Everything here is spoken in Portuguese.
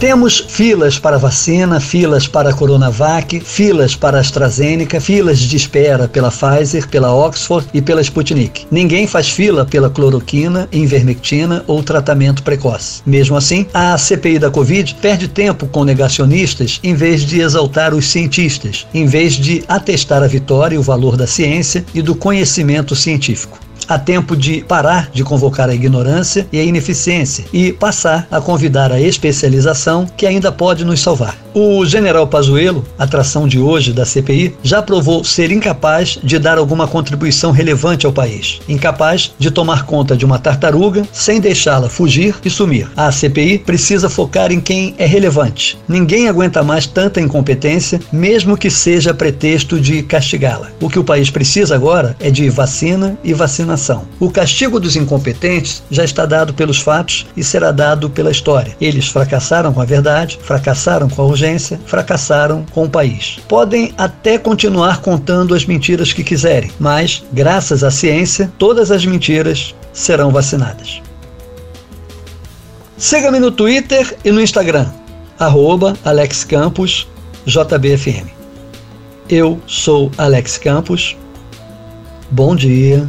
Temos filas para vacina, filas para Coronavac, filas para AstraZeneca, filas de espera pela Pfizer, pela Oxford e pela Sputnik. Ninguém faz fila pela cloroquina, invermectina ou tratamento precoce. Mesmo assim, a CPI da Covid perde tempo com negacionistas em vez de exaltar os cientistas, em vez de atestar a vitória e o valor da ciência e do conhecimento científico. Há tempo de parar de convocar a ignorância e a ineficiência e passar a convidar a especialização que ainda pode nos salvar. O general Pazuello, atração de hoje da CPI, já provou ser incapaz de dar alguma contribuição relevante ao país, incapaz de tomar conta de uma tartaruga sem deixá-la fugir e sumir. A CPI precisa focar em quem é relevante. Ninguém aguenta mais tanta incompetência, mesmo que seja pretexto de castigá-la. O que o país precisa agora é de vacina e vacinação. O castigo dos incompetentes já está dado pelos fatos e será dado pela história. Eles fracassaram com a verdade, fracassaram com a urgência fracassaram com o país. Podem até continuar contando as mentiras que quiserem, mas, graças à ciência, todas as mentiras serão vacinadas. Siga-me no Twitter e no Instagram, arroba Alex Campos, JBFM. Eu sou Alex Campos. Bom dia